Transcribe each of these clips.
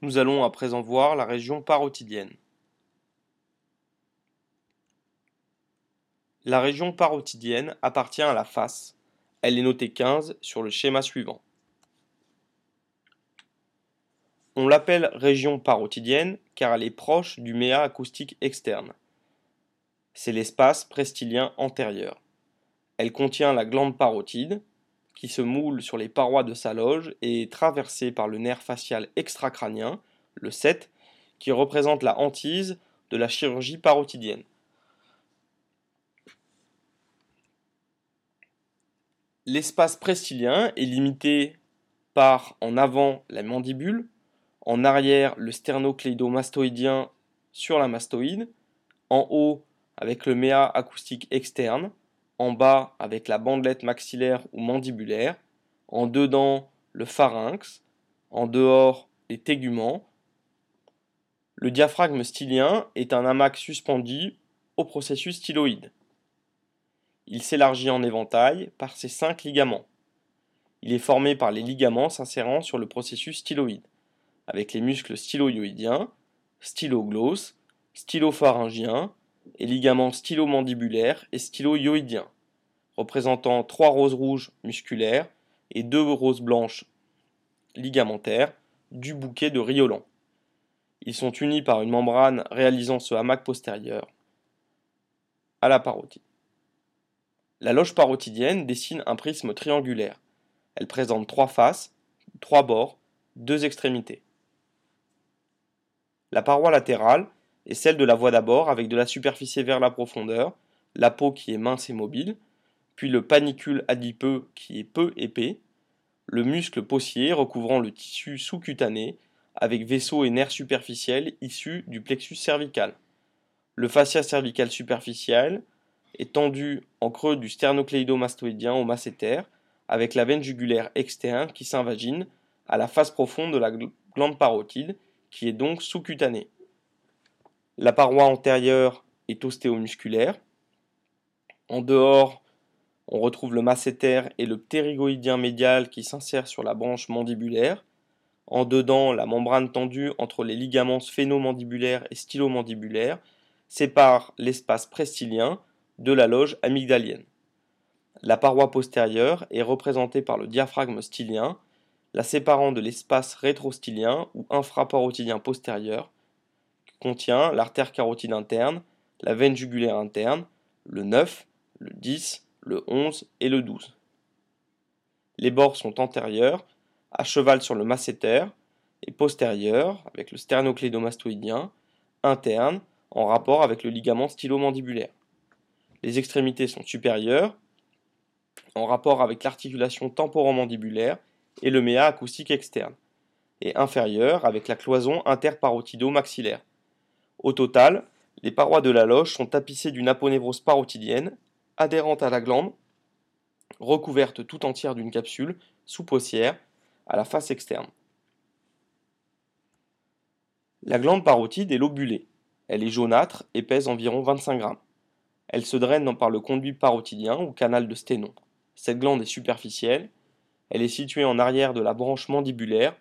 Nous allons à présent voir la région parotidienne. La région parotidienne appartient à la face. Elle est notée 15 sur le schéma suivant. On l'appelle région parotidienne car elle est proche du méa acoustique externe. C'est l'espace prestilien antérieur. Elle contient la glande parotide, qui se moule sur les parois de sa loge et est traversée par le nerf facial extracrânien, le 7, qui représente la hantise de la chirurgie parotidienne. L'espace prestilien est limité par en avant la mandibule, en arrière le sternocléidomastoïdien sur la mastoïde, en haut avec le méa acoustique externe, en bas avec la bandelette maxillaire ou mandibulaire, en dedans le pharynx, en dehors les téguments. Le diaphragme stylien est un hamac suspendu au processus styloïde. Il s'élargit en éventail par ses cinq ligaments. Il est formé par les ligaments s'insérant sur le processus styloïde, avec les muscles styloïdiens, stylogloss, stylopharyngien, et ligaments stylomandibulaires et stylo-yoïdiens, représentant trois roses rouges musculaires et deux roses blanches ligamentaires du bouquet de Riolan. Ils sont unis par une membrane réalisant ce hamac postérieur à la parotide. La loge parotidienne dessine un prisme triangulaire. Elle présente trois faces, trois bords, deux extrémités. La paroi latérale et celle de la voie d'abord avec de la superficie vers la profondeur, la peau qui est mince et mobile, puis le panicule adipeux qui est peu épais, le muscle possier recouvrant le tissu sous-cutané avec vaisseaux et nerfs superficiels issus du plexus cervical. Le fascia cervical superficiel est tendu en creux du sternocléidomastoïdien au masséter avec la veine jugulaire externe qui s'invagine à la face profonde de la glande parotide qui est donc sous-cutanée. La paroi antérieure est ostéomusculaire. En dehors, on retrouve le masséter et le ptérygoïdien médial qui s'insèrent sur la branche mandibulaire. En dedans, la membrane tendue entre les ligaments sphénomandibulaires et stylomandibulaires sépare l'espace prestilien de la loge amygdalienne. La paroi postérieure est représentée par le diaphragme stylien, la séparant de l'espace rétrostylien ou infraparotidien postérieur, contient l'artère carotide interne, la veine jugulaire interne, le 9, le 10, le 11 et le 12. Les bords sont antérieurs, à cheval sur le masséter, et postérieurs, avec le sternocléidomastoïdien, interne, en rapport avec le ligament stylomandibulaire. Les extrémités sont supérieures, en rapport avec l'articulation temporomandibulaire et le méa acoustique externe, et inférieures avec la cloison interparotido-maxillaire. Au total, les parois de la loge sont tapissées d'une aponévrose parotidienne, adhérente à la glande, recouverte tout entière d'une capsule sous-possière à la face externe. La glande parotide est lobulée. Elle est jaunâtre et pèse environ 25 grammes. Elle se draine par le conduit parotidien ou canal de sténon. Cette glande est superficielle. Elle est située en arrière de la branche mandibulaire,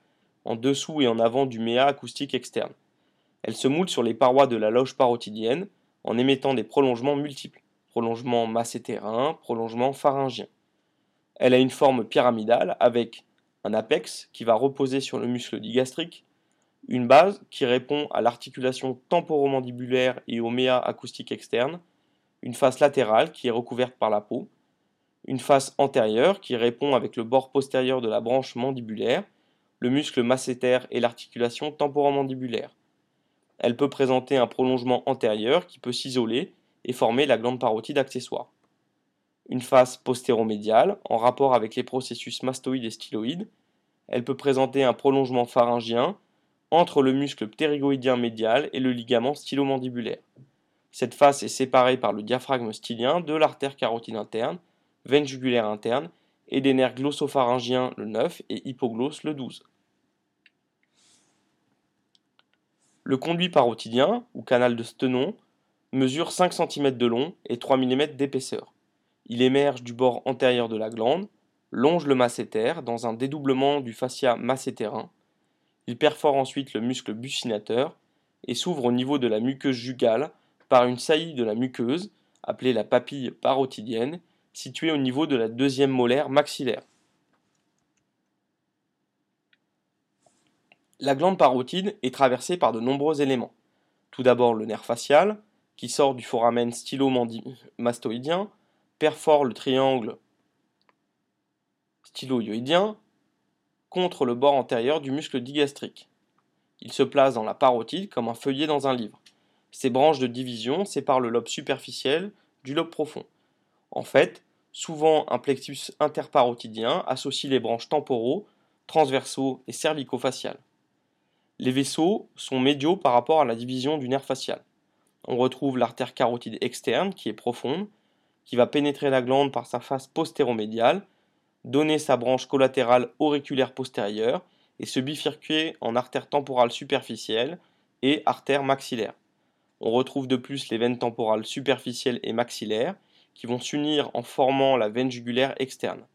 en dessous et en avant du méa acoustique externe. Elle se moule sur les parois de la loge parotidienne en émettant des prolongements multiples, prolongements massétérins, prolongements pharyngiens. Elle a une forme pyramidale avec un apex qui va reposer sur le muscle digastrique, une base qui répond à l'articulation temporomandibulaire et au méa acoustique externe, une face latérale qui est recouverte par la peau, une face antérieure qui répond avec le bord postérieur de la branche mandibulaire, le muscle masséter et l'articulation temporomandibulaire. Elle peut présenter un prolongement antérieur qui peut s'isoler et former la glande parotide accessoire. Une face postéromédiale en rapport avec les processus mastoïdes et styloïdes. Elle peut présenter un prolongement pharyngien entre le muscle ptérygoïdien médial et le ligament stylomandibulaire. Cette face est séparée par le diaphragme stylien de l'artère carotide interne, veine jugulaire interne et des nerfs glossopharyngiens le 9 et hypoglosse le 12. Le conduit parotidien, ou canal de Stenon, mesure 5 cm de long et 3 mm d'épaisseur. Il émerge du bord antérieur de la glande, longe le masséter dans un dédoublement du fascia massétérin. Il perfore ensuite le muscle buccinateur et s'ouvre au niveau de la muqueuse jugale par une saillie de la muqueuse, appelée la papille parotidienne, située au niveau de la deuxième molaire maxillaire. La glande parotide est traversée par de nombreux éléments. Tout d'abord le nerf facial, qui sort du foramen stylomastoïdien, perfore le triangle styloïdien contre le bord antérieur du muscle digastrique. Il se place dans la parotide comme un feuillet dans un livre. Ses branches de division séparent le lobe superficiel du lobe profond. En fait, souvent un plexus interparotidien associe les branches temporaux, transversaux et cervico-faciales. Les vaisseaux sont médiaux par rapport à la division du nerf facial. On retrouve l'artère carotide externe qui est profonde, qui va pénétrer la glande par sa face postéromédiale, donner sa branche collatérale auriculaire postérieure et se bifurquer en artère temporale superficielle et artère maxillaire. On retrouve de plus les veines temporales superficielles et maxillaires qui vont s'unir en formant la veine jugulaire externe.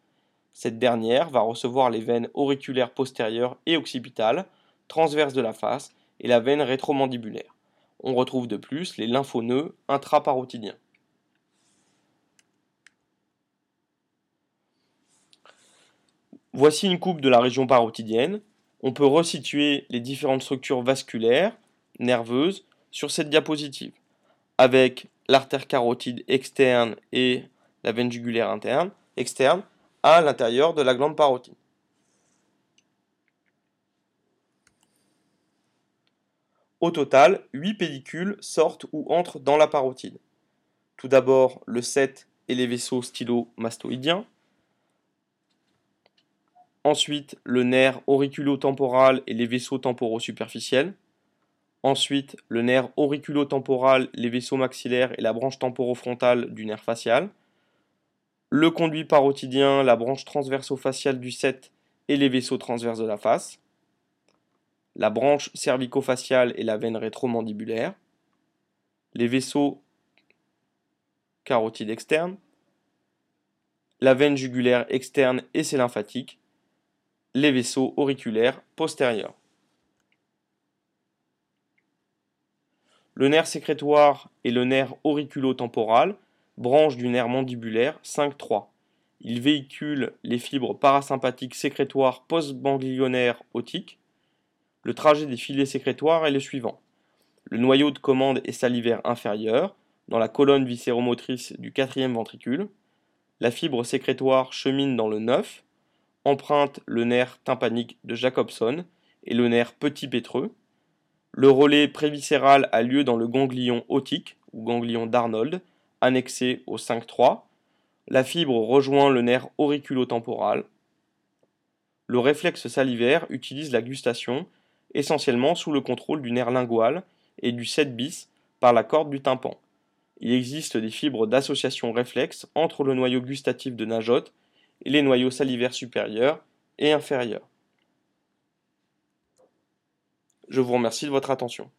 Cette dernière va recevoir les veines auriculaires postérieures et occipitales transverse de la face et la veine rétromandibulaire. On retrouve de plus les lymphonoeux intraparotidiens. Voici une coupe de la région parotidienne. On peut resituer les différentes structures vasculaires, nerveuses, sur cette diapositive, avec l'artère carotide externe et la veine jugulaire interne, externe à l'intérieur de la glande parotide. Au total, 8 pellicules sortent ou entrent dans la parotide. Tout d'abord, le 7 et les vaisseaux stylo-mastoïdiens. Ensuite, le nerf auriculo-temporal et les vaisseaux temporaux superficiels. Ensuite, le nerf auriculo-temporal, les vaisseaux maxillaires et la branche temporofrontale du nerf facial. Le conduit parotidien, la branche transverso-faciale du 7 et les vaisseaux transverses de la face la branche cervico-faciale et la veine rétromandibulaire, les vaisseaux carotides externes, la veine jugulaire externe et ses lymphatiques, les vaisseaux auriculaires postérieurs. Le nerf sécrétoire et le nerf auriculo-temporal, branche du nerf mandibulaire 5-3. Il véhicule les fibres parasympathiques sécrétoires postganglionnaires otiques le trajet des filets sécrétoires est le suivant. Le noyau de commande est salivaire inférieur, dans la colonne viscéromotrice du quatrième ventricule. La fibre sécrétoire chemine dans le 9, emprunte le nerf tympanique de Jacobson et le nerf petit pétreux. Le relais préviscéral a lieu dans le ganglion otique ou ganglion d'Arnold, annexé au 5-3. La fibre rejoint le nerf auriculotemporal. Le réflexe salivaire utilise la gustation essentiellement sous le contrôle du nerf lingual et du 7 bis par la corde du tympan. Il existe des fibres d'association réflexe entre le noyau gustatif de Najotte et les noyaux salivaires supérieurs et inférieurs. Je vous remercie de votre attention.